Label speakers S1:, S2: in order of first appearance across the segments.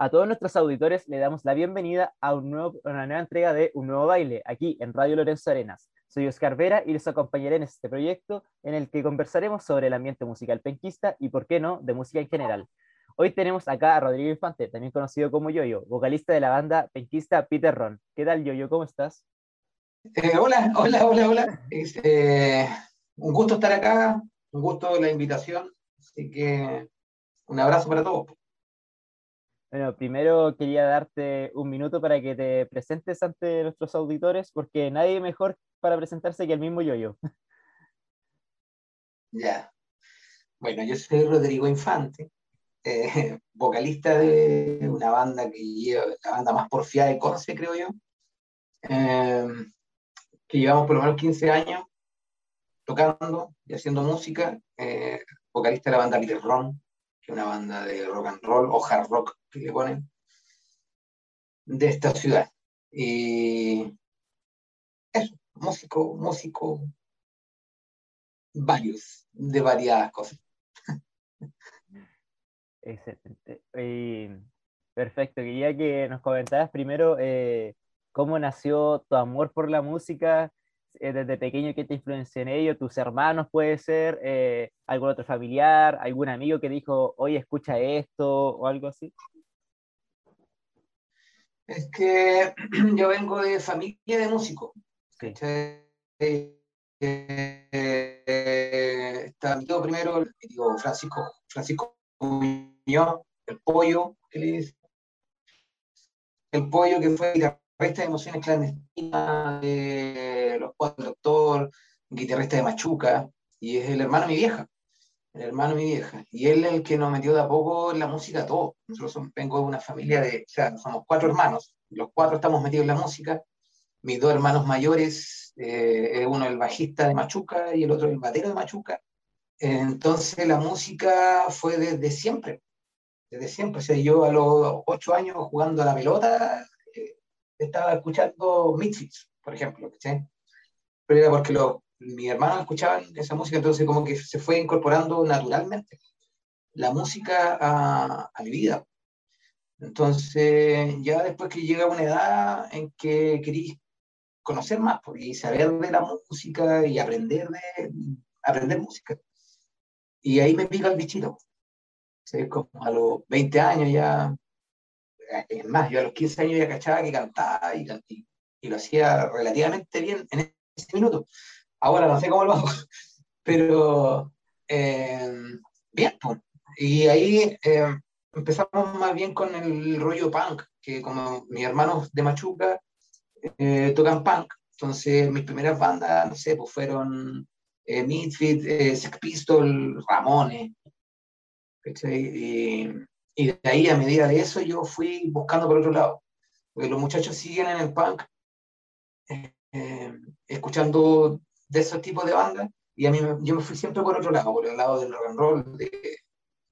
S1: A todos nuestros auditores le damos la bienvenida a, una nueva entrega de Un Nuevo Baile, aquí en Radio Lorenzo Arenas. Soy Oscar Vera y les acompañaré en este proyecto en el que conversaremos sobre el ambiente musical penquista y, por qué no, de música en general. Hoy tenemos acá a Rodrigo Infante, también conocido como Yoyo, vocalista de la banda penquista Peter Ron. ¿Qué tal, Yoyo? ¿Cómo estás?
S2: Eh, hola, hola, hola, hola. Eh, un gusto estar acá, un gusto la invitación. Así que un abrazo para todos.
S1: Bueno, primero quería darte un minuto para que te presentes ante nuestros auditores, porque nadie mejor para presentarse que el mismo yo-yo.
S2: Ya. Bueno, yo soy Rodrigo Infante, eh, vocalista de una banda que lleva, la banda más porfiada de Conce, creo yo, eh, que llevamos por lo menos 15 años tocando y haciendo música, eh, vocalista de la banda Peter Ron, una banda de rock and roll o hard rock que le ponen, de esta ciudad. Y eso, músico, músico, varios, de variadas cosas.
S1: Excelente. perfecto, quería que nos comentaras primero eh, cómo nació tu amor por la música eh, desde pequeño que te influenció en ello? ¿Tus hermanos puede ser? Eh, ¿Algún otro familiar? ¿Algún amigo que dijo, oye, escucha esto? o algo así?
S2: Es que yo vengo de familia de músicos. Eh, está primero, digo, Francisco, Francisco Muñoz, el pollo, que le dice. El pollo que fue guitarrista de emociones clandestinas, los cuatro doctor, guitarrista de Machuca, y es el hermano de mi vieja, el hermano de mi vieja, y él es el que nos metió de a poco en la música todo. Nosotros vengo de una familia de, o sea, somos cuatro hermanos, los cuatro estamos metidos en la música, mis dos hermanos mayores, eh, uno el bajista de Machuca y el otro el batero de Machuca, entonces la música fue desde siempre, desde siempre, o sea, yo a los ocho años jugando a la pelota, estaba escuchando Misfits, por ejemplo, Pero era porque lo, mis hermanos escuchaban esa música, entonces como que se fue incorporando naturalmente la música a, a mi vida. Entonces, ya después que llega una edad en que quería conocer más pues, y saber de la música y aprender de aprender música. Y ahí me pica el bichito. Como a los 20 años ya es más, yo a los 15 años ya cachaba que cantaba y, lo hacía relativamente bien en ese minuto. Ahora no sé cómo lo hago, pero eh, bien, pues. Y ahí eh, empezamos más bien con el rollo punk, que como mis hermanos de Machuca eh, tocan punk, entonces mis primeras bandas, no sé, pues fueron eh, Midfit, Sex Pistol, Ramones, y, y de ahí, a medida de eso, yo fui buscando por otro lado. Porque los muchachos siguen en el punk, eh, escuchando de esos tipos de bandas, y a mí yo me fui siempre por otro lado, por el lado del rock and roll, de,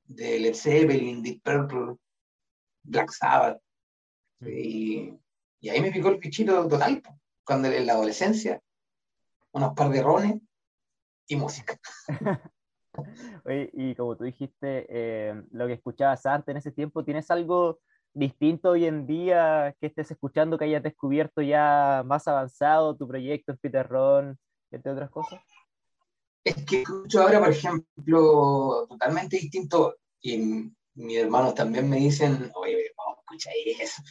S2: de Led Zeppelin, Deep Purple, Black Sabbath. Y, y, ahí me picó el bichito total, cuando en la adolescencia, unos par de rones y música.
S1: y como tú dijiste, eh, lo que escuchabas antes en ese tiempo, ¿tienes algo distinto hoy en día que estés escuchando, que hayas descubierto ya más avanzado tu proyecto en Peter Ron, entre otras cosas?
S2: Es que escucho ahora, por ejemplo, totalmente distinto, y mis hermanos también me dicen, oye, vamos a escuchar eso.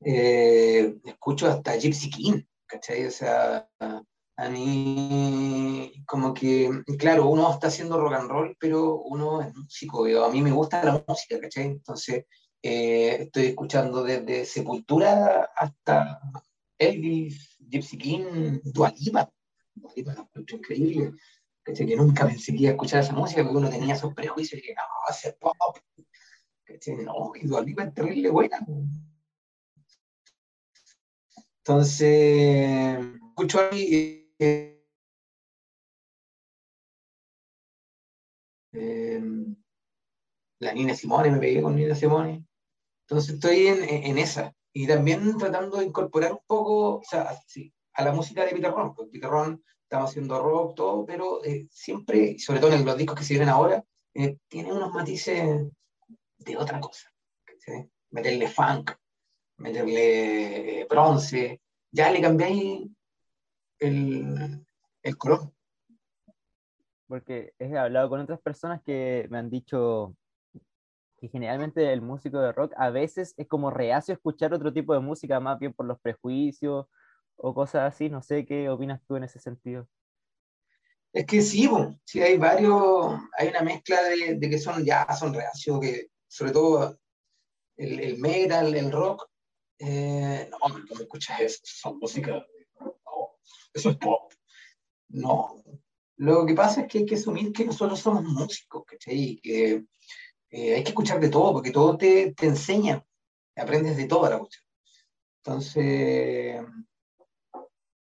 S2: Eh, escucho hasta Gypsy King, ¿cachai? O sea, a mí, como que, claro, uno está haciendo rock and roll, pero uno es músico, a mí me gusta la música, ¿cachai? Entonces, eh, estoy escuchando desde Sepultura hasta Elvis, Gypsy King, Dua Lipa, Dua increíble, ¿cachai? Que nunca pensé que iba a escuchar esa música porque uno tenía esos prejuicios y que no, hace pop, ¿cachai? No, y Dua Lipa es terrible buena. Entonces, escucho ahí eh, la Nina Simone, me pegué con Nina Simone. Entonces estoy en, en, esa. Y también tratando de incorporar un poco, o sea, sí, a la música de Peter Ron. Porque Peter Ron estamos haciendo rock, todo, pero eh, siempre, sobre todo en los discos que se vienen ahora, eh, tiene unos matices de otra cosa. meterle funk, meterle eh, bronce, ya le cambiáis el, el color.
S1: Porque he hablado con otras personas que me han dicho que generalmente el músico de rock a veces es como reacio a escuchar otro tipo de música, más bien por los prejuicios o cosas así. No sé qué opinas tú en ese sentido.
S2: Es que sí, sí hay varios, hay una mezcla de, que son ya son reacios, que sobre todo el, el metal, el rock, eh, no, no me escuchas eso, son música, eso es pop. No, lo que pasa es que hay que asumir que nosotros somos músicos, ¿cachai? Y que eh, hay que escuchar de todo, porque todo te, te enseña, aprendes de toda la cuestión. Entonces,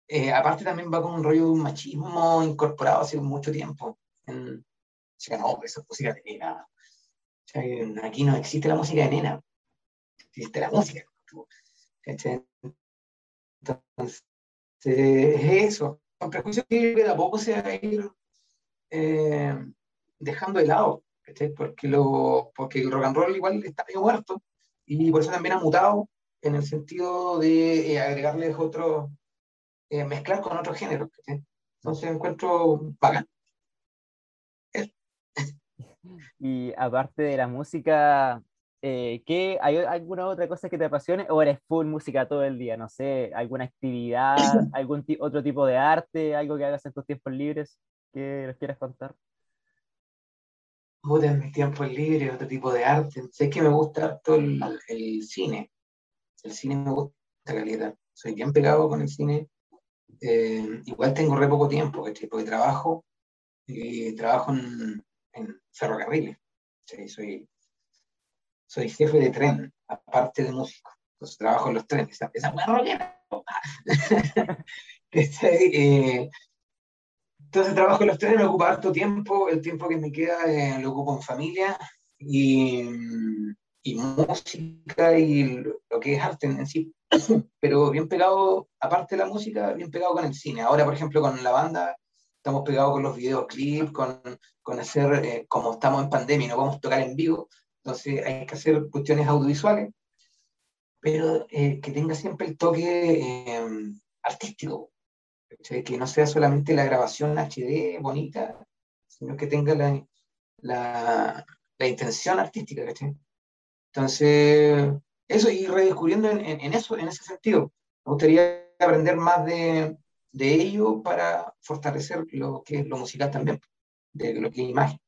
S2: eh, aparte también va con un rollo de un machismo incorporado hace mucho tiempo. En, o sea, no, esa es música de nena. O sea, aquí no existe la música de nena, existe la música. Entonces, es eso. Con prejuicios que de a poco se va a ir eh, dejando de lado, porque, lo, porque el rock and roll igual está medio muerto y por eso también ha mutado en el sentido de eh, agregarles otro, eh, mezclar con otros géneros. Entonces encuentro bacán.
S1: Y aparte de la música, eh, ¿qué, ¿hay alguna otra cosa que te apasione o eres full música todo el día? No sé, alguna actividad, algún otro tipo de arte, algo que hagas en tus tiempos libres que nos quieras contar.
S2: en mis tiempos libres, otro tipo de arte. Sé que me gusta todo el, el cine. El cine me gusta calidad. Soy bien pegado con el cine. Eh, igual tengo re poco tiempo, porque trabajo, y trabajo en, en ferrocarriles. Soy soy jefe de tren, aparte de músico. Entonces trabajo en los trenes. Esa buena rollera. Eh, entonces trabajo en los trenes, me ocupa harto tiempo. El tiempo que me queda eh, lo ocupo en familia y, y música y lo que es arte en sí. Pero bien pegado, aparte de la música, bien pegado con el cine. Ahora, por ejemplo, con la banda estamos pegados con los videoclips, con, con hacer, eh, como estamos en pandemia y no podemos tocar en vivo, entonces hay que hacer cuestiones audiovisuales, pero eh, que tenga siempre el toque em, artístico, que no sea solamente la grabación HD bonita, sino que tenga la, la, la intención artística. Entonces, eso, y redescubriendo en, en, eso, en ese sentido. Me gustaría aprender más de, de ello para fortalecer lo que es lo musical también, de lo que es imagen.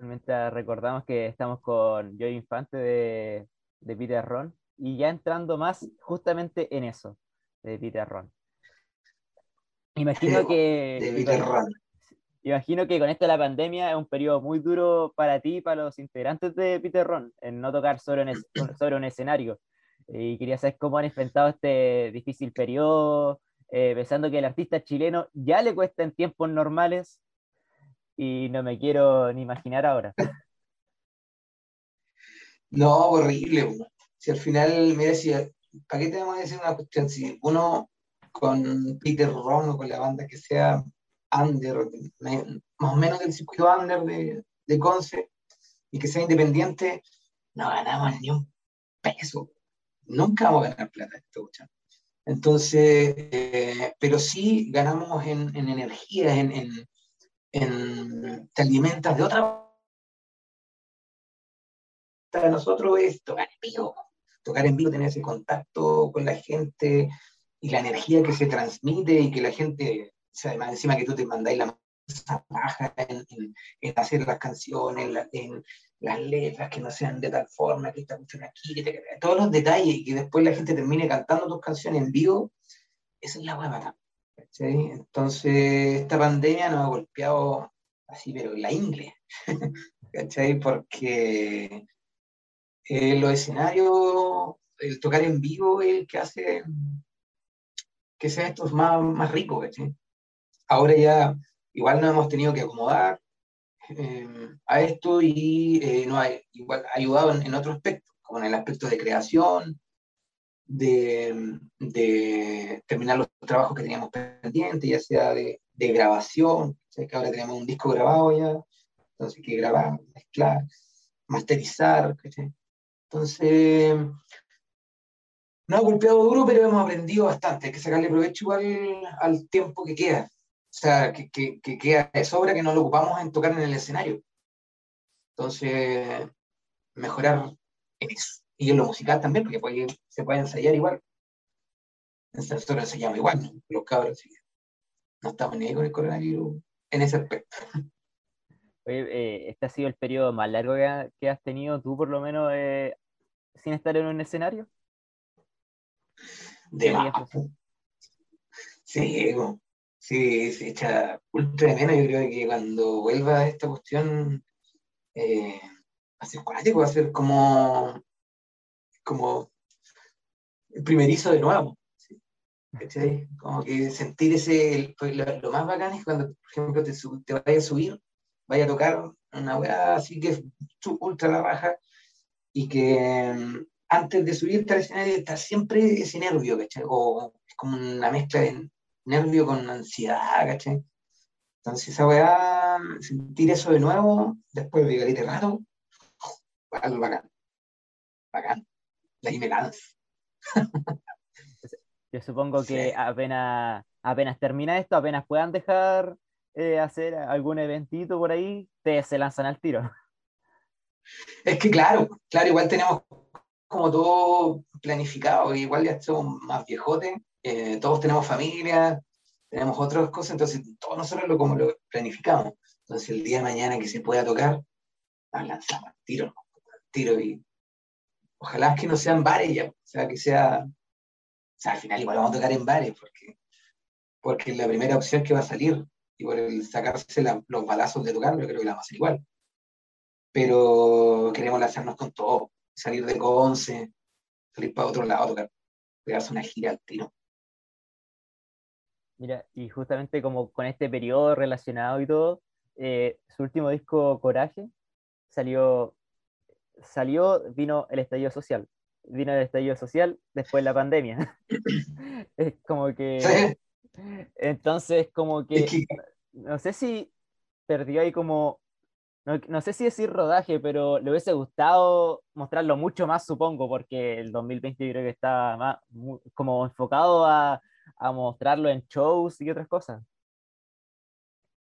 S1: Realmente recordamos que estamos con Joy Infante de, de Peter Ron y ya entrando más justamente en eso, de Peter Ron. Imagino que... Imagino que con esto de la pandemia es un periodo muy duro para ti y para los integrantes de Peter Ron, en no tocar sobre un, sobre un escenario. Y quería saber cómo han enfrentado este difícil periodo, eh, pensando que el artista chileno ya le cuesta en tiempos normales y no me quiero ni imaginar ahora.
S2: No, horrible. Si al final, mira, si, ¿para qué tenemos que decir una cuestión? Si uno con Peter Ron o con la banda que sea under, más o menos del circuito under de, de Conce, y que sea independiente, no ganamos ni un peso. Nunca vamos a ganar plata esto, Entonces, eh, pero sí ganamos en, en energía, en, en, te alimentas de otra para nosotros es tocar en vivo. Tocar en vivo, tener ese contacto con la gente y la energía que se transmite y que la gente, o además encima que tú te mandáis la baja en, hacer las canciones, en, las letras que no sean de tal forma, que esta cuestión aquí, que te, todos los detalles y que después la gente termine cantando tus canciones en vivo, esa es la hueá entonces, esta pandemia nos ha golpeado así, pero la ingle, ¿cachai? Porque eh, los escenarios, el tocar en vivo es el que hace que sean estos más, más ricos, ¿cachai? Ahora ya igual nos hemos tenido que acomodar eh, a esto y eh, nos ha igual, ayudado en, en otro aspecto, como en el aspecto de creación, de, terminar los trabajos que teníamos pendientes, ya sea de, grabación, que ahora tenemos un disco grabado ya, entonces que grabar, mezclar, masterizar, Entonces, no ha golpeado duro, pero hemos aprendido bastante. Hay que sacarle provecho igual al tiempo que queda. O sea, que queda de sobra que no lo ocupamos en tocar en el escenario. Entonces, mejorar en eso. Y en lo musical también, porque se puede ensayar igual. Nosotros ensayamos igual, ¿no? los cabros. No estamos ni ahí con el coronavirus en ese aspecto.
S1: Oye, eh, este ha sido el periodo más largo que, has tenido tú, por lo menos, eh, sin estar en un escenario.
S2: De más. Sí, sí, se echa ultra de menos. Yo creo que cuando vuelva esta cuestión, eh, va a ser cuático, va a ser como, como el primerizo de nuevo. Como que sentir ese, pues, lo, más bacán es cuando, por ejemplo, te, te vayas a subir, vaya a tocar una weá así que es ultra la baja y que mm, antes de subirte al escenario está siempre ese nervio, ¿cachai? O es como una mezcla de nervio con ansiedad, ¿cachai? Entonces esa weá, sentir eso de nuevo, después de ir rato, algo bacán. Bacán. La me
S1: Yo supongo que apenas, apenas termina esto, apenas puedan dejar eh, hacer algún eventito por ahí, te se lanzan al tiro.
S2: Es que claro, claro, igual tenemos como todo planificado, igual ya somos más viejotes, eh, todos tenemos familia, tenemos otras cosas, entonces todos nosotros lo como lo planificamos. Entonces el día de mañana que se pueda tocar, nos lanzamos al tiro, tiro y ojalá que no sean bares ya, o sea, que sea o sea, al final igual vamos a tocar en bares, porque, porque la primera opción que va a salir. Y por el sacarse los balazos de tocar, yo creo que la vamos a hacer igual. Pero queremos lanzarnos con todo, salir de Conce, salir para otro lado, tocar, pegarse una gira al tiro.
S1: Mira, y justamente como con este periodo relacionado y todo, eh, su último disco, Coraje, salió, salió, vino el estallido social vino el estallido social, después la pandemia. es como que... Entonces, como que... No sé si perdió ahí como... No, sé si decir rodaje, pero le hubiese gustado mostrarlo mucho más, supongo, porque el 2020 creo que está más como enfocado a, a mostrarlo en shows y otras cosas.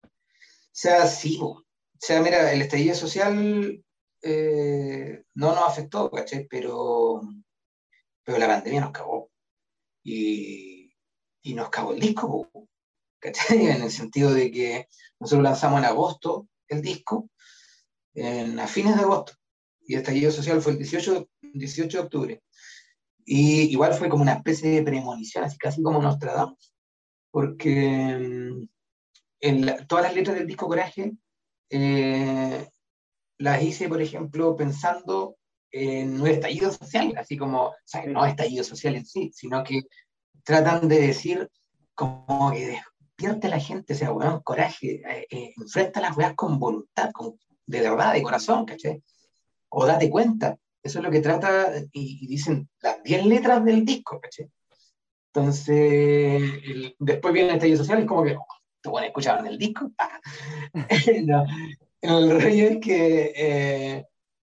S2: O sea, sí, o sea, mira, el estallido social eh, no nos afectó, ¿cachai? Pero, pero la pandemia nos cagó. Y, y nos cagó el disco, ¿cachai? En el sentido de que nosotros lanzamos en agosto el disco, en, a fines de agosto, y el estallido social fue el 18, 18 de octubre. Y igual fue como una especie de premonición, así casi como nos tratamos, porque mm, en todas las letras del disco Coraje eh, las hice, por ejemplo, pensando en un estallido social, así como, o sea, no estallido social en sí, sino que tratan de decir como que despierte a la gente, o sea, weón, coraje, eh, eh, enfrenta las weas con voluntad, con, de verdad, de corazón, ¿caché? O date cuenta, eso es lo que trata, y, dicen las 10 letras del disco, ¿caché? Entonces, después viene el estallido social, es como que, oh, ¿te van a escuchar en el disco? no, el rey es que eh,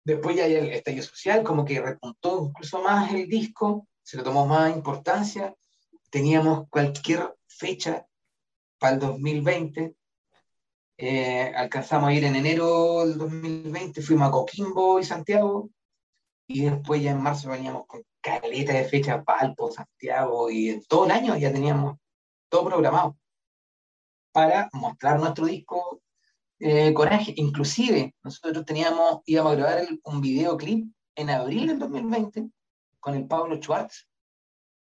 S2: después ya hay el estallido social, como que repuntó incluso más el disco, se le tomó más importancia, teníamos cualquier fecha para el 2020, eh, alcanzamos a ir en enero del 2020, fuimos a Coquimbo y Santiago, y después ya en marzo veníamos con caleta de fecha, Palpo, Santiago, y en todo el año ya teníamos todo programado para mostrar nuestro disco eh, coraje. Inclusive, nosotros teníamos, íbamos a grabar un videoclip en abril del 2020 con el Pablo Schwartz,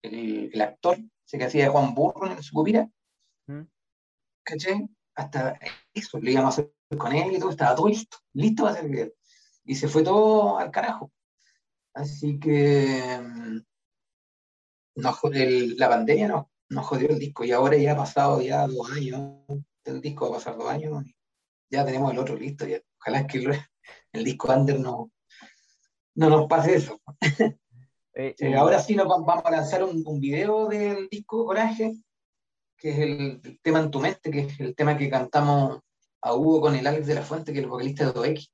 S2: el, actor, ese que hacía Juan Burro en su copira. ¿Mm? ¿Caché? Hasta eso, lo íbamos a hacer con él y todo, estaba todo listo, listo para hacer el video. Y se fue todo al carajo. Así que mm, la pandemia nos, nos jodió el disco y ahora ya ha pasado ya dos años del disco, va a pasar dos años ya tenemos el otro listo. Ya. Ojalá que el, disco Under no, no nos pase eso. Eh, eh, ahora sí nos vamos a lanzar un, un, video del disco Coraje, que es el, tema en tu mente, que es el tema que cantamos a Hugo con el Alex de la Fuente, que es el vocalista de 2X.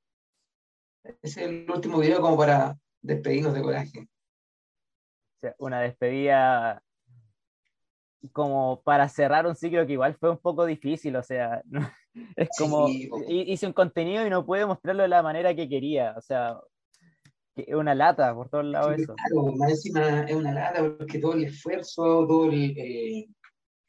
S2: Ese es el último video como para despedirnos de coraje.
S1: O sea, una despedida como para cerrar un ciclo que igual fue un poco difícil, o sea, es como hice un contenido y no pude mostrarlo de la manera que quería, o sea, es una lata por todos lados eso.
S2: Claro, más encima es una lata porque todo el esfuerzo, todo el, eh,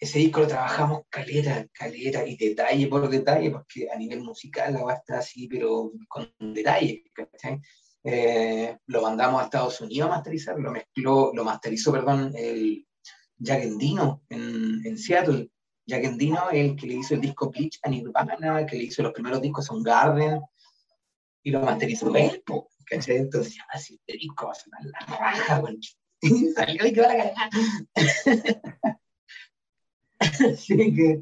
S2: ese disco lo trabajamos caleta, caleta y detalle por detalle, porque a nivel musical la va a estar así, pero con detalle, eh, lo mandamos a Estados Unidos a masterizar, lo mezcló, lo masterizó, perdón, el Jack Endino en, en Seattle. Jack Endino es el que le hizo el disco Bleach a Nirvana, que le hizo los primeros discos a Garden, y lo masterizó él, ¿cachai? Entonces, así, este disco va a sonar la raja, güey. Salió y que va a cagar. Así que,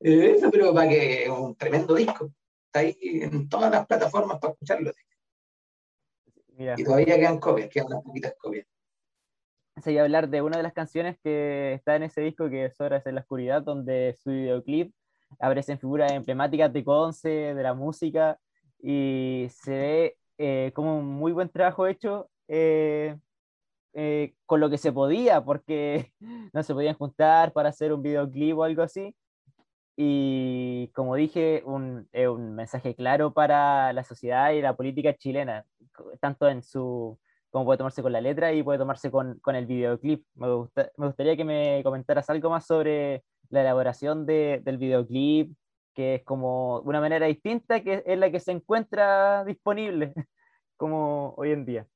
S2: eh, eso, pero para que es un tremendo disco. Está ahí en todas las plataformas para escucharlo. Y todavía quedan copias, quedan unas poquitas copias.
S1: Se iba hablar de una de las canciones que está en ese disco, que es Horas en la Oscuridad, donde su videoclip aparecen figuras emblemáticas de Conce, de la música, y se ve eh, como un muy buen trabajo hecho eh, eh, con lo que se podía, porque no se podían juntar para hacer un videoclip o algo así. Y como dije, un mensaje claro para la sociedad y la política chilena, tanto en su, como puede tomarse con la letra y puede tomarse con, con el videoclip. Me, me, gustaría que me comentaras algo más sobre la elaboración de, del videoclip, que es como una manera distinta que es la que se encuentra disponible como hoy en día.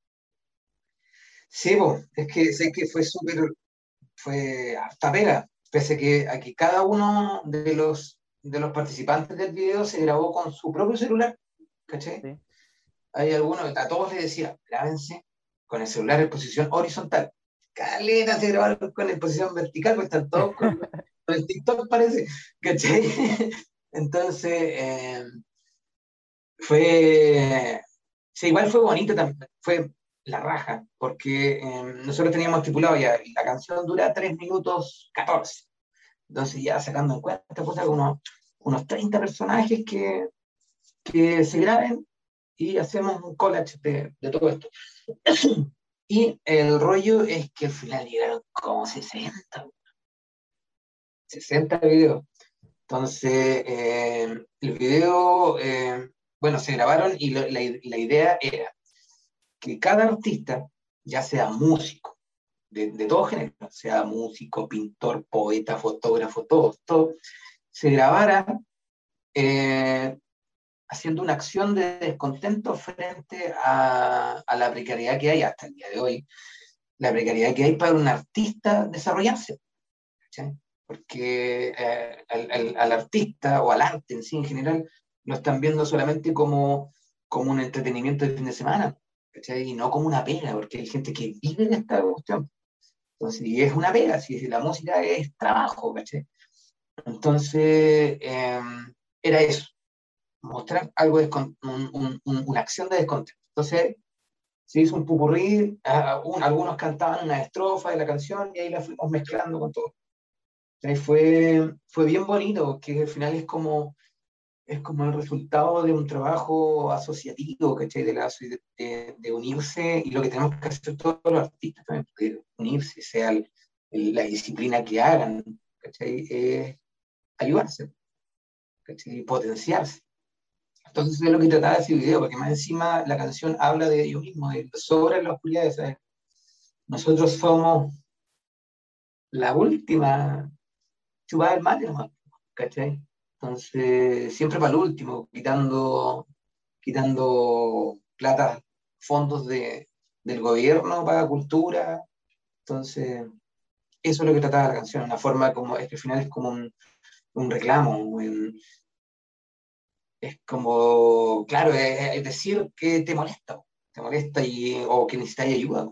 S2: Sí, es que sé que fue súper, fue harta pega, pese que aquí cada uno de los, de los participantes del video se grabó con su propio celular, ¿caché? Hay algunos, a todos les decía, grábense con el celular en posición horizontal. Caleta se grabaron con en posición vertical, pues están todos con, el TikTok parece, ¿cachai? Entonces, eh, fue, sí, igual fue bonito también, fue la raja, porque em, nosotros teníamos estipulado ya, la canción dura 3 minutos 14. Entonces ya sacando en cuenta, pues unos, unos 30 personajes que, que se graben y hacemos un collage de, de todo esto. Y el rollo es que al final llegaron como 60. 60 videos. Entonces, el video, em, bueno, se grabaron y la, la idea era que cada artista, ya sea músico, de, de todo género, sea músico, pintor, poeta, fotógrafo, todo, todo, se grabara eh, haciendo una acción de descontento frente a, la precariedad que hay hasta el día de hoy, la precariedad que hay para un artista desarrollarse. Porque eh, al, artista o al arte en sí en general lo están viendo solamente como, como un entretenimiento de fin de semana. Y no como una pega, porque hay gente que vive de esta cuestión. Entonces, y es una pega, si la música es trabajo. Entonces, em, era eso, mostrar algo de un, una acción de descontento. Entonces, se hizo un pupurrí, algunos cantaban una estrofa de la canción y ahí la fuimos mezclando con todo. fue, fue bien bonito, que al final es como es como el resultado de un trabajo asociativo, ¿cachai? De, de, de, unirse, y lo que tenemos que hacer todos los artistas también, unirse, sea la disciplina que hagan, ¿cachai? Es ayudarse, ¿cachai? Potenciarse. Entonces es lo que trataba ese video, porque más encima la canción habla de ellos mismos, de sobre la oscuridad, ¿sabes? Nosotros somos la última chubada del mal, ¿cachai? Entonces, siempre para el último, quitando, quitando plata, fondos de, del gobierno para cultura. Entonces, eso es lo que trataba la canción, una forma como, es que al final es como un, un reclamo, es como, claro, es, decir que te molesta, te molesta y, o que necesitas ayuda.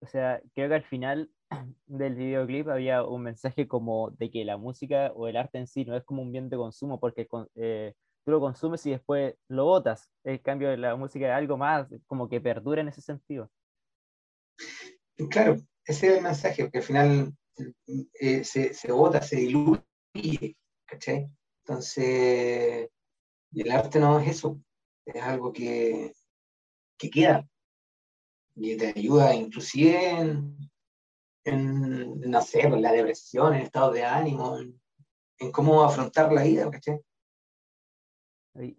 S1: O sea, creo que al final del videoclip había un mensaje como de que la música o el arte en sí no es como un bien de consumo porque eh, tú lo consumes y después lo botas. En cambio, la música es algo más como que perdura en ese sentido.
S2: Claro, ese es el mensaje, porque al final eh, se, se bota, se diluye, ¿cachai? Entonces, el arte no es eso, es algo que, que queda, y te ayuda inclusive en, en no sé, en la depresión, en estado de ánimo, en, cómo afrontar la vida, ¿cachai?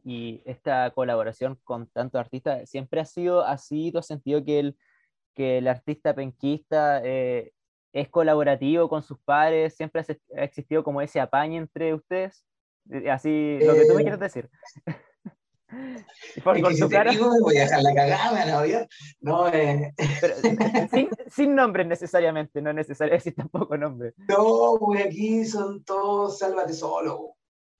S1: Y esta colaboración con tantos artistas, ¿siempre ha sido así? ¿Tú has sentido que el, que el artista penquista eh, es colaborativo con sus padres? ¿Siempre ha existido como ese apaño entre ustedes? Eh, así, lo que tú me quieres decir.
S2: Por, con tu cara. voy a dejar la cagada, ¿no? no eh...
S1: sin, sin nombres necesariamente, no es necesario decir tampoco nombres.
S2: No, pues aquí son todos sálvate solo.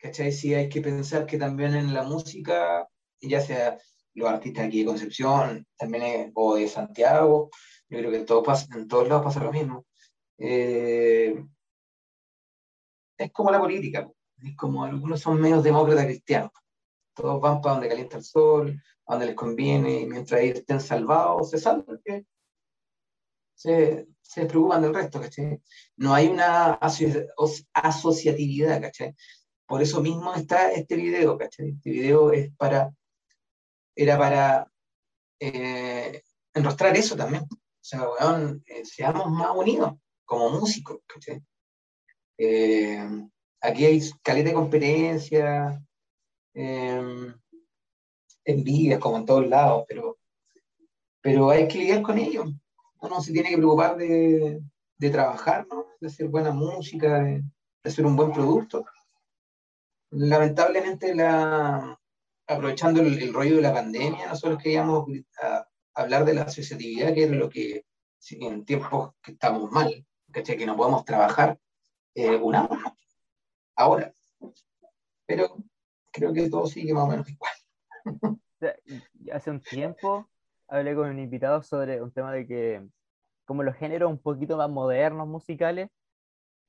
S2: ¿cachai? Sí, hay que pensar que también en la música, ya sea los artistas aquí de Concepción, también o de Santiago, yo creo que todo pasa, en todos lados pasa lo mismo. Eh, es como la política, es como algunos son menos demócratas cristianos. Todos van para donde calienta el sol, a donde les conviene, y mientras ellos estén salvados, se salvan. Se, se preocupan del resto, ¿cachai? No hay una asociatividad, ¿cachai? Por eso mismo está este video, ¿cachai? Este video es para, era para eh, enrostrar eso también. O sea, weón, eh, seamos más unidos como músicos, ¿cachai? Eh, aquí hay caleta de competencia, envidias como en todos lados, pero, pero hay que lidiar con ello. Uno se tiene que preocupar de, de trabajar, de hacer buena música, de, de hacer un buen producto. Lamentablemente, la, aprovechando el, rollo de la pandemia, nosotros queríamos hablar de la asociatividad, que es lo que en tiempos que estamos mal, que no podemos trabajar, eh, unamos ahora. Pero creo que todo sigue más o menos igual.
S1: Hace un tiempo hablé con un invitado sobre un tema de que, como los géneros un poquito más modernos musicales,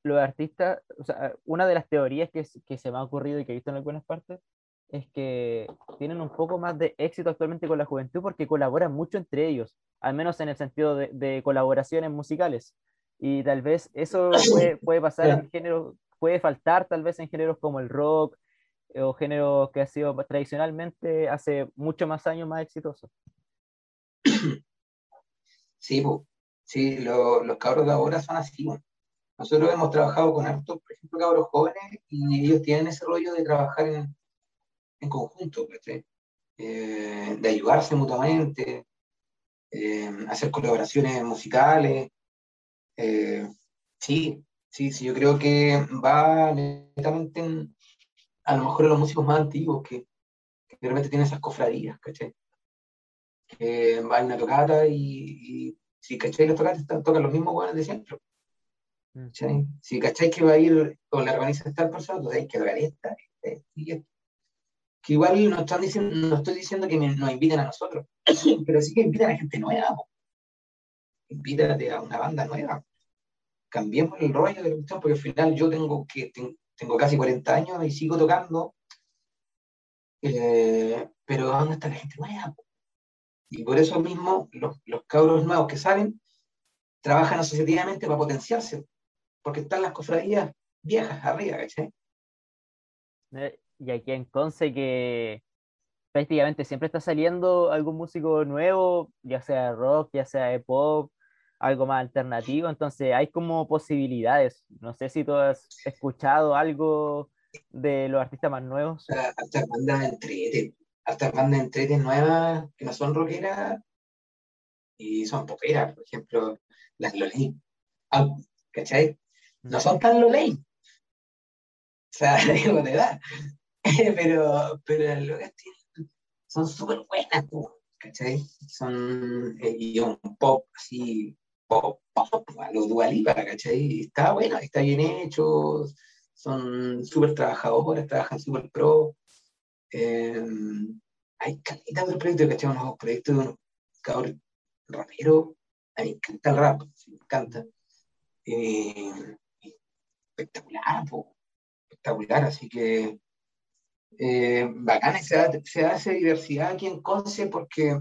S1: los artistas, o sea, una de las teorías que, que, se me ha ocurrido y que he visto en algunas partes es que tienen un poco más de éxito actualmente con la juventud porque colaboran mucho entre ellos, al menos en el sentido de, de colaboraciones musicales. Y tal vez eso puede, puede pasar en géneros, puede faltar tal vez en géneros como el rock eh, o géneros que ha sido tradicionalmente hace mucho más años más exitosos.
S2: Sí, sí los cabros de ahora son así. Nosotros hemos trabajado con hartos, por ejemplo, cabros jóvenes y ellos tienen ese rollo de trabajar en, en conjunto, eh, de ayudarse mutuamente, eh, hacer colaboraciones musicales. Eh, sí, sí, sí, yo creo que va netamente en, a lo mejor en los músicos más antiguos que, que realmente tienen esas cofradías, ¿cachai? Que va a una tocata y, y si, ¿cachai? Las tocatas tocan los mismos buenos de siempre. Si cacháis que va a ir con la organización esta persona, entonces hay que ver esta, este, Que igual no, están diciendo, no estoy diciendo que nos inviten a nosotros, pero sí que inviten a gente nueva. Invítate a una banda nueva. Cambiemos el rollo de la cuestión, porque al final yo tengo, que, tengo casi 40 años y sigo tocando. Eh, pero ¿dónde está la gente nueva? Y por eso mismo los, cabros nuevos que salen trabajan asociativamente para potenciarse porque están las cofradías viejas arriba, ¿cachai?
S1: Eh, y aquí en Conce que prácticamente siempre está saliendo algún músico nuevo, ya sea rock, ya sea pop, algo más alternativo, entonces hay como posibilidades. No sé si tú has escuchado algo de los artistas más nuevos.
S2: Hasta bandas entrete, hasta bandas entrete nuevas que no son rockeras y son poperas, por ejemplo, las Lolín. Ah, ¿Cachai? no son tan lo ley. O sea, digo, de edad. pero, pero lo que son súper buenas, ¿cachai? Son eh, pop así, pop, a los Dualipa, ¿cachai? Está bueno, está bien hecho, son súper trabajadoras, trabajan súper pro. Eh, hay calidad de proyectos, ¿cachai? Unos proyectos de unos cabros raperos. A mí me encanta el rap, me encanta. Eh, espectacular, espectacular, así que eh, bacán se, se hace diversidad aquí en Conce porque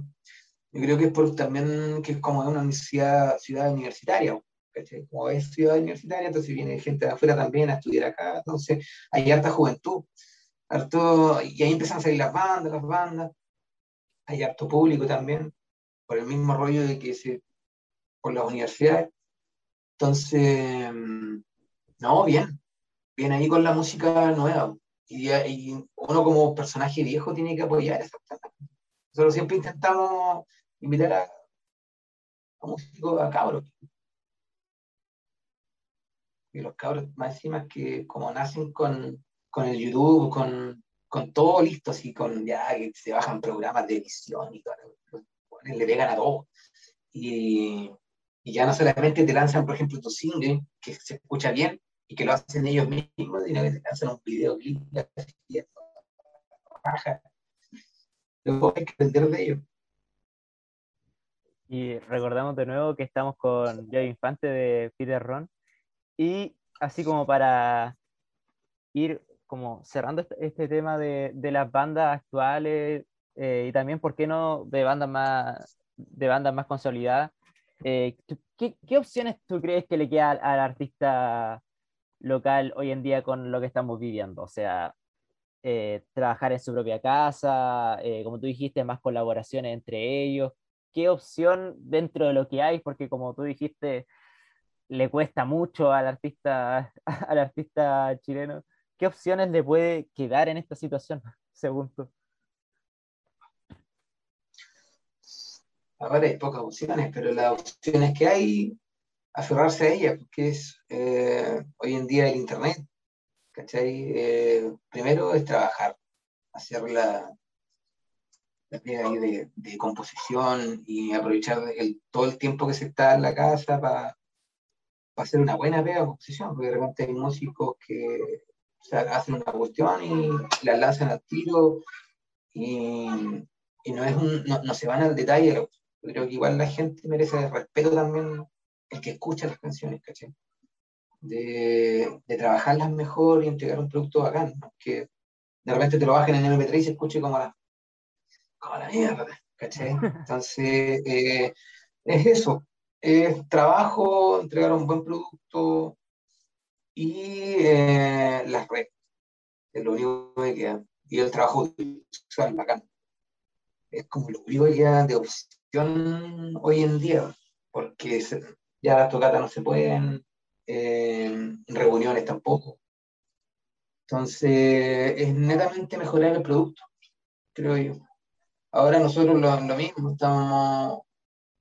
S2: yo creo que es por también que es como una ciudad, ciudad universitaria, como es ciudad universitaria, entonces viene gente de afuera también a estudiar acá, entonces hay harta juventud, harto, y ahí empiezan a salir las bandas, las bandas, hay harto público también, por el mismo rollo de que se, por las universidades. Entonces, no, bien, bien ahí con la música nueva. Y, uno como personaje viejo tiene que apoyar eso. Nosotros siempre intentamos invitar a, músicos, a cabros. Y los cabros más encima que como nacen con, con el YouTube, con, con todo listo, así con ya que se bajan programas de edición y todo, le pegan a todo. Y, y, ya no solamente te lanzan, por ejemplo, tu single, que se escucha bien y que lo hacen ellos mismos, sino que te lanzan un videoclip, baja. Luego hay que aprender de ellos.
S1: Y recordamos de nuevo que estamos con Joe Infante de Peter Ron. Y así como para ir como cerrando este, este tema de, de, las bandas actuales eh, y también, ¿por qué no, de bandas más, de bandas más consolidadas? Eh, ¿qué, ¿qué, opciones tú crees que le queda al, al, artista local hoy en día con lo que estamos viviendo? O sea, eh, trabajar en su propia casa, eh, como tú dijiste, más colaboraciones entre ellos. ¿Qué opción dentro de lo que hay? Porque como tú dijiste, le cuesta mucho al artista, al artista chileno ¿qué opciones le puede quedar en esta situación, según tú?
S2: Ahora hay pocas opciones, pero las opciones que hay, aferrarse a ellas, porque es eh, hoy en día el Internet, ¿cachai? Eh, primero es trabajar, hacer la, ahí de, composición y aprovechar el, todo el tiempo que se está en la casa para hacer una buena pega de composición, porque de repente hay músicos que hacen una cuestión y la lanzan al tiro y, no, es no, se van al detalle. Creo que igual la gente merece respeto también el que escucha las canciones, ¿cachai? De, trabajarlas mejor y entregar un producto bacán, ¿no? que de repente te lo bajen en el MP3 y se escuche como la, como la mierda, ¿cachai? Entonces, eh, es eso, es trabajo, entregar un buen producto, y eh, las redes. Es lo único que queda. Y el trabajo sexual bacán. Es como lo único que queda de opción hoy en día, porque ya las tocatas no se pueden, eh, reuniones tampoco. Entonces, es netamente mejorar el producto, creo yo. Ahora nosotros lo, lo mismo, estamos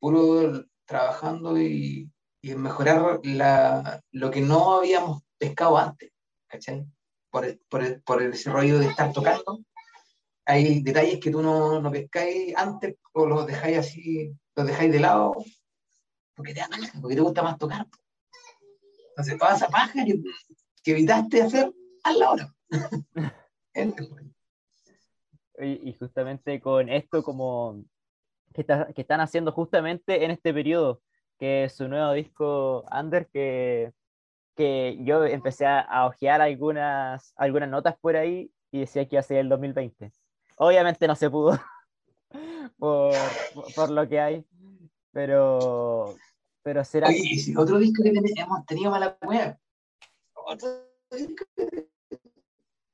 S2: puro trabajando y, mejorar la, lo que no habíamos pescado antes, ¿cachai? Por, el, por, el, por el desarrollo de estar tocando. Hay detalles que tú no, no pescáis antes o los dejáis así, los dejáis de lado porque te, porque te gusta más tocar. Entonces, toda esa paja que, que evitaste hacer, hazla ahora.
S1: y, y justamente con esto como que, está, que están haciendo justamente en este periodo, que es su nuevo disco Under, que que yo empecé a, a ojear algunas, algunas notas por ahí y decía que iba a ser el 2020. Obviamente no se pudo por, por, lo que hay, pero, pero será...
S2: Oye, y otro disco que hemos tenido mala web. Otro disco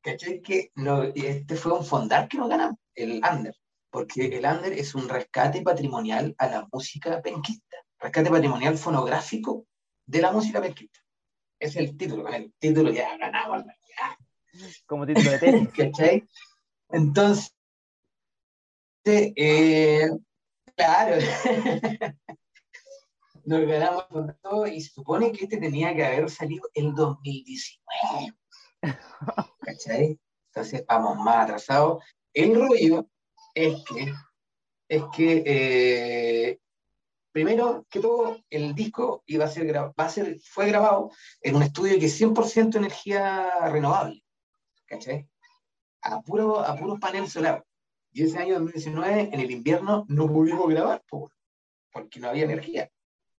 S2: ¿Cachai? Que no, este fue un fondar que nos ganamos, el Under, porque el Under es un rescate patrimonial a la música penquista, rescate patrimonial fonográfico de la música penquista es el título, con el título ya ganamos. Ya.
S1: Como título de tenis.
S2: ¿Cachai? Entonces, eh, claro, nos ganamos con todo y se supone que este tenía que haber salido el 2019. ¿Cachai? Entonces vamos más atrasados. El rollo es que, es que eh, primero que todo, el disco iba a ser, va a ser, fue grabado en un estudio que es 100% energía renovable, ¿cachai? A, puro, a puros paneles solares. Y ese año 2019, en el invierno, no pudimos grabar, porque no había energía.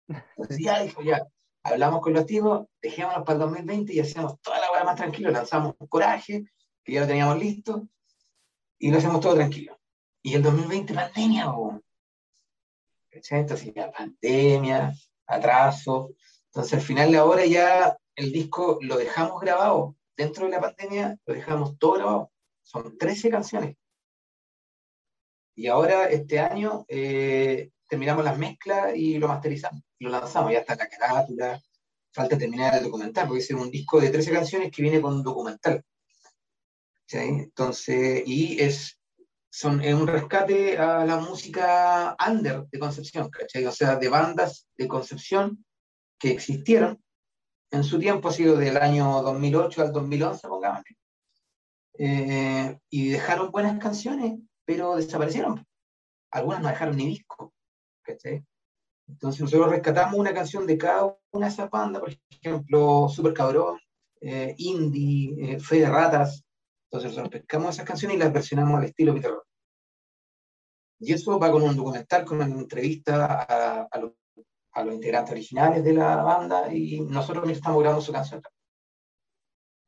S2: Entonces ya dijo, ya, hablamos con los tipos, dejémonos para el 2020 y hacemos toda la hora más tranquilo, lanzamos un coraje, que ya lo teníamos listo, y lo hacemos todo tranquilo. Y el 2020, pandemia, po. Entonces ya pandemia, atraso. Entonces al final de ahora ya el disco lo dejamos grabado. Dentro de la pandemia lo dejamos todo grabado. Son 13 canciones. Y ahora este año eh, terminamos las mezclas y lo masterizamos, lo lanzamos, ya está la carátula, falta terminar el documental, porque es un disco de 13 canciones que viene con un documental. Entonces, y es, son, es un rescate a la música under de Concepción, ¿cachai? O sea, de bandas de Concepción que existieron. En su tiempo ha sido del año 2008 al 2011, pongamos. Eh, y dejaron buenas canciones, pero desaparecieron. Algunas no dejaron ni disco. Entonces nosotros rescatamos una canción de cada una de esas bandas, por ejemplo, Super Cabrón, eh, Indie, eh, Fe de Ratas. Entonces nosotros pescamos esas canciones y las versionamos al estilo Peter Y eso va con un documental, con una entrevista a, a, los, a los integrantes originales de la banda y nosotros mismos estamos grabando su canción.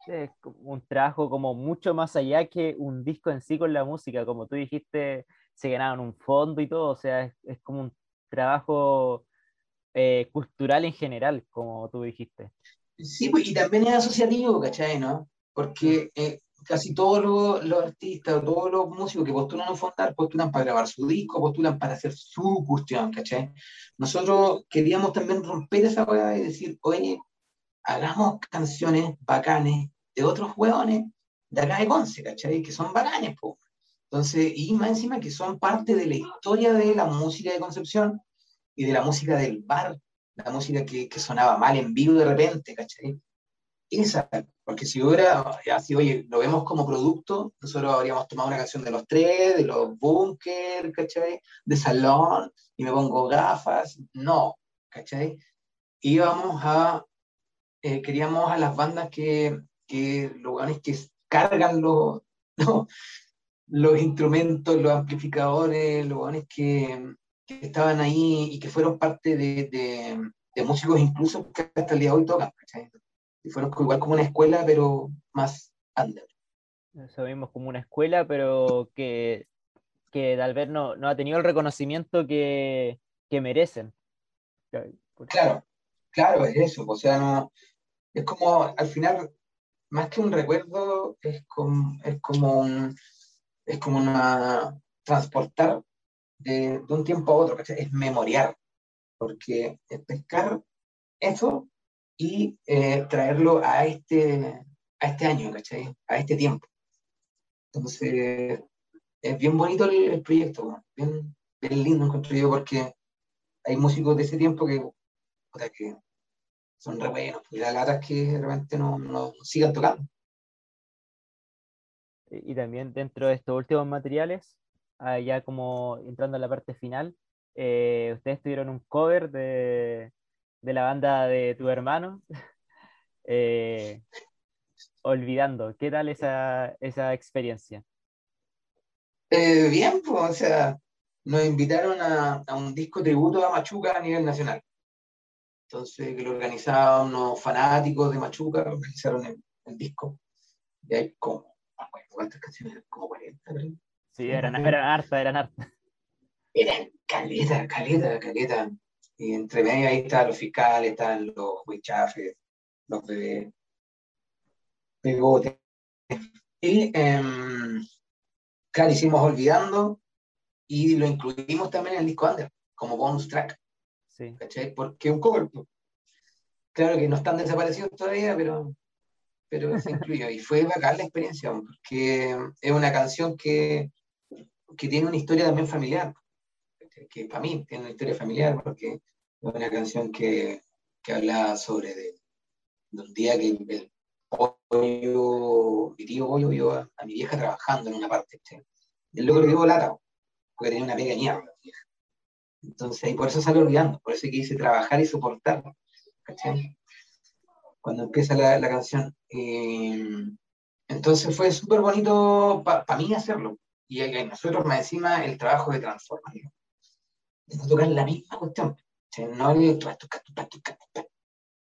S1: Es un trabajo como mucho más allá que un disco en sí con la música, como tú dijiste, se ganaron un fondo y todo, o sea, es, es como un trabajo eh, cultural en general, como tú dijiste.
S2: Sí, pues, y también es asociativo, ¿cachai? ¿no? Porque eh, casi todos los, los, artistas, todos los músicos que postulan a Fondar, postulan para grabar su disco, postulan para hacer su cuestión, ¿cachai? Nosotros queríamos también romper esa hueá y decir, oye, hagamos canciones bacanes de otros hueones de acá de Conce, ¿cachai? Que son bacanes, pues. Entonces, y más encima que son parte de la historia de la música de Concepción y de la música del bar, la música que, que sonaba mal en vivo de repente, ¿cachai? Esa, porque si hubiera, así, oye, lo vemos como producto, nosotros habríamos tomado una canción de los tres, de los bunkers, ¿cachai? De salón, y me pongo gafas, no, ¿cachai? Íbamos a, eh, queríamos a las bandas que, que los que cargan los, ¿no? Los instrumentos, los amplificadores, los que, que estaban ahí y que fueron parte de, de, de, músicos incluso que hasta el día de hoy tocan, Y fueron igual como una escuela, pero más under.
S1: Eso mismo, como una escuela, pero que, que vez no, no ha tenido el reconocimiento que, que merecen.
S2: Claro, claro, es eso. O sea, no, es como, al final, más que un recuerdo, es como, es como un es como una, transportar de, de un tiempo a otro, es memoriar, porque es pescar eso y eh, traerlo a este, a este año, ¿cachai? a este tiempo. Entonces, es bien bonito el, el proyecto, bien, bien lindo construido porque hay músicos de ese tiempo que, o sea, que son re buenos, y la lata es que realmente no, no sigan tocando.
S1: Y también dentro de estos últimos materiales, ah, ya como entrando a la parte final, eh, ustedes tuvieron un cover de, de, la banda de tu hermano, eh, Olvidando. ¿Qué tal esa, esa experiencia?
S2: Eh, bien, pues, o sea, nos invitaron a, a, un disco tributo a Machuca a nivel nacional. Entonces, que lo organizaban unos fanáticos de Machuca, organizaron el, disco. Y ahí, ¿cuántas canciones? Como 40, ¿verdad?
S1: Sí, eran, eran harta, eran harta.
S2: Eran caleta, caleta, caleta. Y entre medio ahí estaban los fiscales, estaban los huichafes, los bebés, pegotes. Y, eh, claro, hicimos Olvidando y lo incluimos también en el disco Under, como bonus track.
S1: Sí.
S2: ¿Cachai? Porque un cover. Claro que no están desaparecidos todavía, pero pero se incluyó. Y fue bacán la experiencia, porque es una canción que, que tiene una historia también familiar, que para mí tiene una historia familiar, porque es una canción que, que habla sobre de, de, un día que el pollo, mi tío pollo vio a, a, mi vieja trabajando en una parte. ¿sí? El le dio lata, porque tenía una mega mierda. Entonces, y por eso sale olvidando, por eso que dice trabajar y soportar. ¿cachai? Cuando empieza la, la canción. Eh, entonces fue súper bonito para pa mí hacerlo. Y, y, nosotros más encima el trabajo de transformar. De tocar la misma cuestión. ¿sí? No el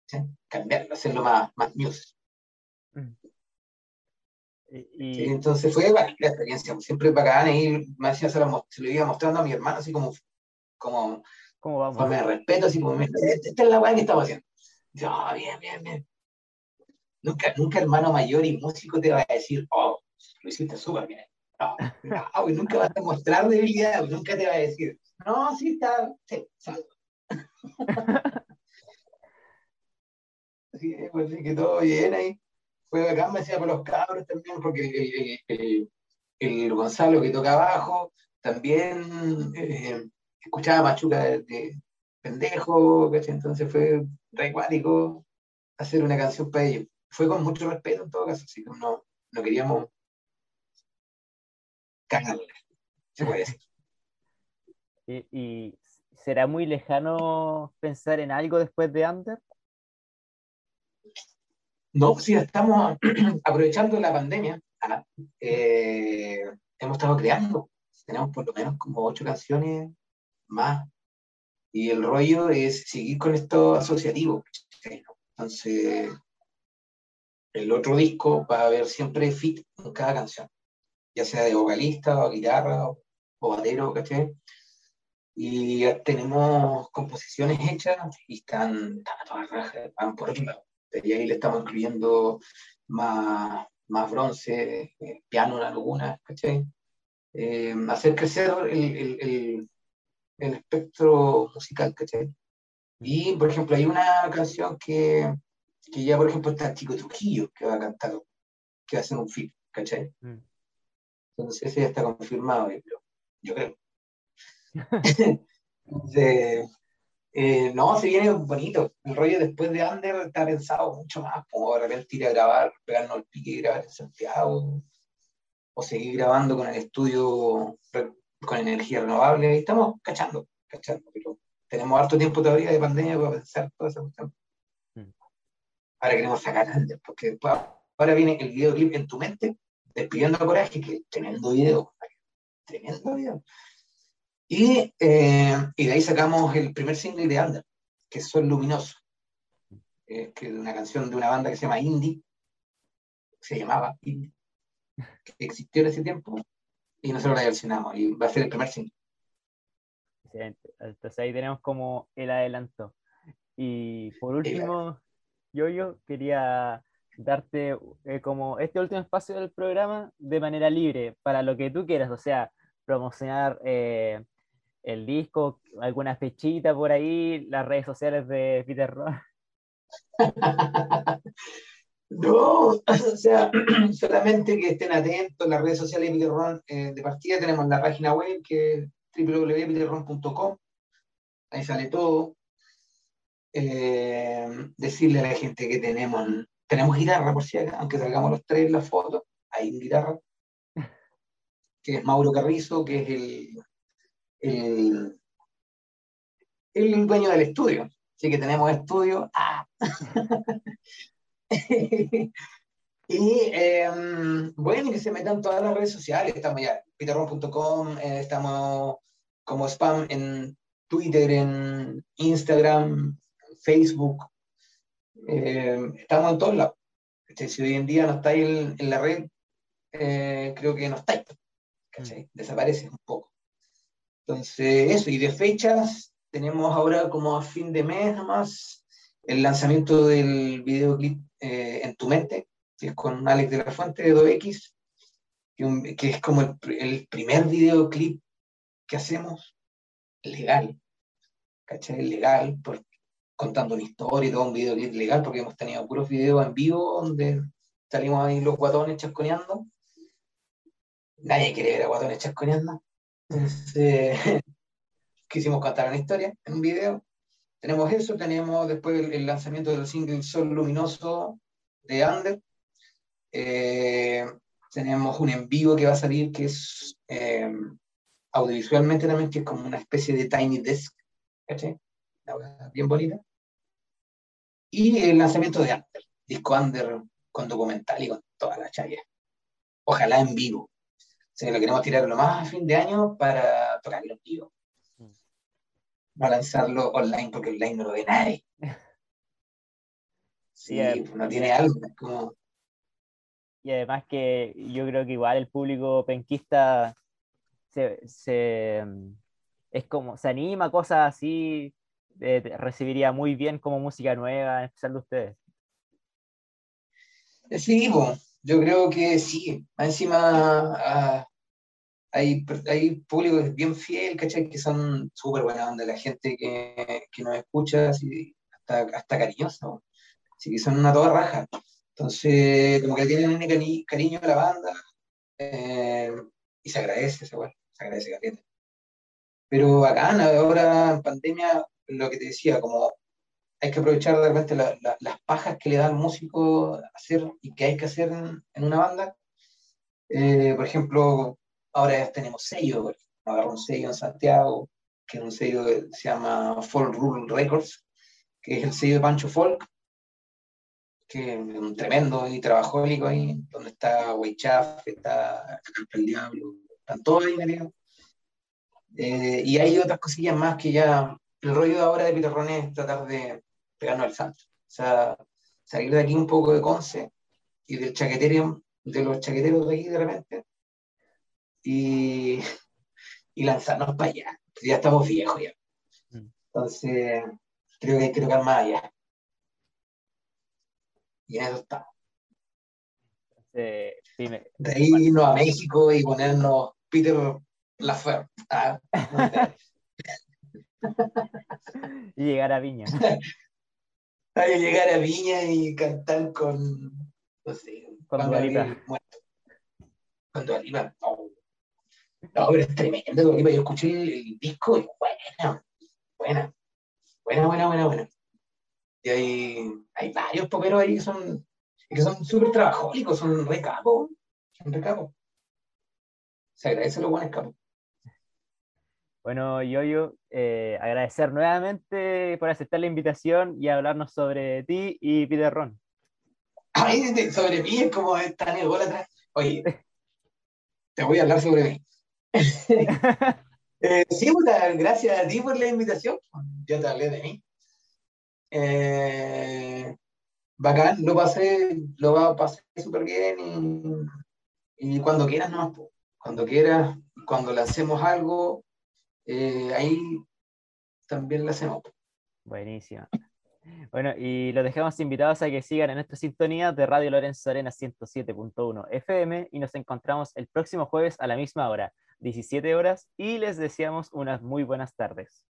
S2: ¿sí? cambiarlo, hacerlo más, más news. Mm. Y, ¿Sí? Entonces fue la experiencia, siempre bacán y me decía, se lo, se lo iba mostrando a mi hermano así como, como,
S1: ¿Cómo vamos?
S2: me respeto, así como, esta es la weá que estamos haciendo. Yo, oh, bien, bien, bien. Nunca, nunca hermano mayor y músico te va a decir, oh, lo hiciste súper bien. No, no, nunca vas a mostrar debilidad, nunca te va a decir, no, sí está, sí, salgo. Así pues, que todo bien ahí. Fue acá, me decía por los cabros también, porque el, el, Gonzalo que toca abajo también eh, escuchaba Machuca de, pendejo, entonces fue re hacer una canción para ellos. Fue con mucho respeto en todo caso, así que no, no queríamos cagarle, se puede decir.
S1: ¿Y, será muy lejano pensar en algo después de Under?
S2: No, sí, estamos aprovechando la pandemia. Ah, eh, hemos estado creando. Tenemos por lo menos como ocho canciones más. Y el rollo es seguir con esto asociativo. Entonces, el otro disco va a haber siempre fit en cada canción, ya sea de vocalista o guitarra o, batero, ¿caché? Y tenemos composiciones hechas y están, a todas rajas, van por otro lado. Y ahí le estamos incluyendo más, más bronce, eh, piano en algunas, ¿cachai? Eh, hacer crecer el, el, el, espectro musical, ¿cachai? Y, por ejemplo, hay una canción que, que ya, por ejemplo, está Chico Trujillo, que va a cantar, que va a hacer un film, ¿cachai? Mm. Entonces, ese ya está confirmado, yo creo. Yo creo. Entonces, eh, no, se viene bonito. El rollo después de Under está pensado mucho más, como de repente ir a grabar, pegarnos el pique y grabar en Santiago, o seguir grabando con el estudio con energía renovable. Ahí estamos cachando, cachando, pero tenemos harto tiempo todavía de pandemia para pensar toda esa cuestión. Mm. Ahora queremos sacar Under, porque después, ahora viene el videoclip en tu mente, despidiendo a Coraje, que tremendo video, tremendo video. Y, eh, y, de ahí sacamos el primer single de Under, que es Sol Luminoso, eh, que es una canción de una banda que se llama Indie, se llamaba Indie, que existió en ese tiempo, y nosotros la versionamos, y va a ser el primer single.
S1: Excelente. Entonces ahí tenemos como el adelanto. Y por último, yo, yo quería darte eh, como este último espacio del programa de manera libre, para lo que tú quieras, o sea, promocionar eh, el disco, alguna fechita por ahí, las redes sociales de Peter Ron.
S2: no, o sea, solamente que estén atentos, las redes sociales de Ron, eh, de partida tenemos la página web que es www.peterron.com, ahí sale todo. Eh, decirle a la gente que tenemos, tenemos guitarra, por si aunque salgamos los tres en la foto, hay guitarra, que es Mauro Carrizo, que es el el, el dueño del estudio. Así que tenemos estudio. Ah. y em, bueno, que se metan todas las redes sociales. Estamos ya, peterron.com, eh, estamos como spam en Twitter, en Instagram, Facebook. Em, estamos en todos lados. Si hoy en día no estáis en, en la red, eh, creo que no estáis. Mm. Desaparece un poco. Entonces, eso, y de fechas, tenemos ahora como a fin de mes nomás el lanzamiento del videoclip eh, En tu mente, que es con Alex de la Fuente de 2X, que, es como el, primer videoclip que hacemos legal, ¿cachai? Legal, contando una historia y todo un videoclip legal, porque hemos tenido puros videos en vivo donde salimos ahí los guatones chasconeando. Nadie quiere ver a guatones chasconeando. Entonces, quisimos contar una historia en un video. Tenemos eso, tenemos después el, lanzamiento del single Sol Luminoso de Under. Eh, tenemos un en vivo que va a salir que es eh, audiovisualmente también, que es como una especie de Tiny Desk, Bien bonita. Y el lanzamiento de Under, disco Under con documental y con toda la chaya. Ojalá en vivo sea, lo queremos tirar lo más a fin de año para tocarlo en vivo. Mm. No lanzarlo online porque online no lo ve nadie. Sí, no tiene algo. Como...
S1: Y además que yo creo que igual el público penquista se, es como, se anima, cosas así, recibiría muy bien como música nueva, en especial de ustedes.
S2: Sí, yo creo que sí. Encima, ah, hay, hay público bien fiel, ¿cachai? Que son súper buena onda, la gente que, que nos escucha, hasta, hasta cariñoso, así que son una toda raja. Entonces, como que tienen cari cariño a la banda, eh, y se agradece, se, se agradece caliente. Pero acá, ahora en pandemia, lo que te decía, como hay que aprovechar de repente las pajas que le da al músico hacer y que hay que hacer en, una banda. Eh, por ejemplo, ahora tenemos sello, agarró un sello en Santiago, que es un sello que se llama Folk Rule Records, que es el sello de Pancho Folk, que es un tremendo y trabajólico ahí, donde está Weichaf, está el Diablo, están todos ahí metidos. Eh, y hay otras cosillas más que ya, el rollo ahora de Peter es tratar de pegarnos al santo. O sea, salir de aquí un poco de Conce y del chaquetero, de los chaqueteros de aquí de repente, y, y lanzarnos para allá. Ya estamos viejos ya. Mm. Entonces, creo que hay que tocar más allá. Y eso está. de ahí irnos a México y ponernos Peter Lafer. Ah,
S1: y llegar a Viña.
S2: Hay llegar a Viña y cantar con, no sé,
S1: con Dualipa.
S2: Con Dualipa, no. No, pero es tremendo. Yo escuché el, disco y buena, buena, buena, buena, buena, buena. Y hay, hay varios poperos ahí que son que son súper trabajólicos, son re capos, son re capos. Se agradece los buenos capos.
S1: Bueno, Yoyo, eh, agradecer nuevamente por aceptar la invitación y hablarnos sobre ti y Peter Ron.
S2: Ay, sobre mí es como tan atrás. Oye, te voy a hablar sobre mí. Eh, sí, gracias a ti por la invitación. Yo te hablé de mí. Eh, bacán, lo pasé, lo pasé súper bien y, cuando quieras, no, cuando quieras, cuando le hacemos algo, eh, ahí también lo hacemos.
S1: Buenísimo. Bueno, y los dejamos invitados a que sigan en nuestra sintonía de Radio Lorenzo Arena 107.1 FM y nos encontramos el próximo jueves a la misma hora, 17 horas, y les deseamos unas muy buenas tardes.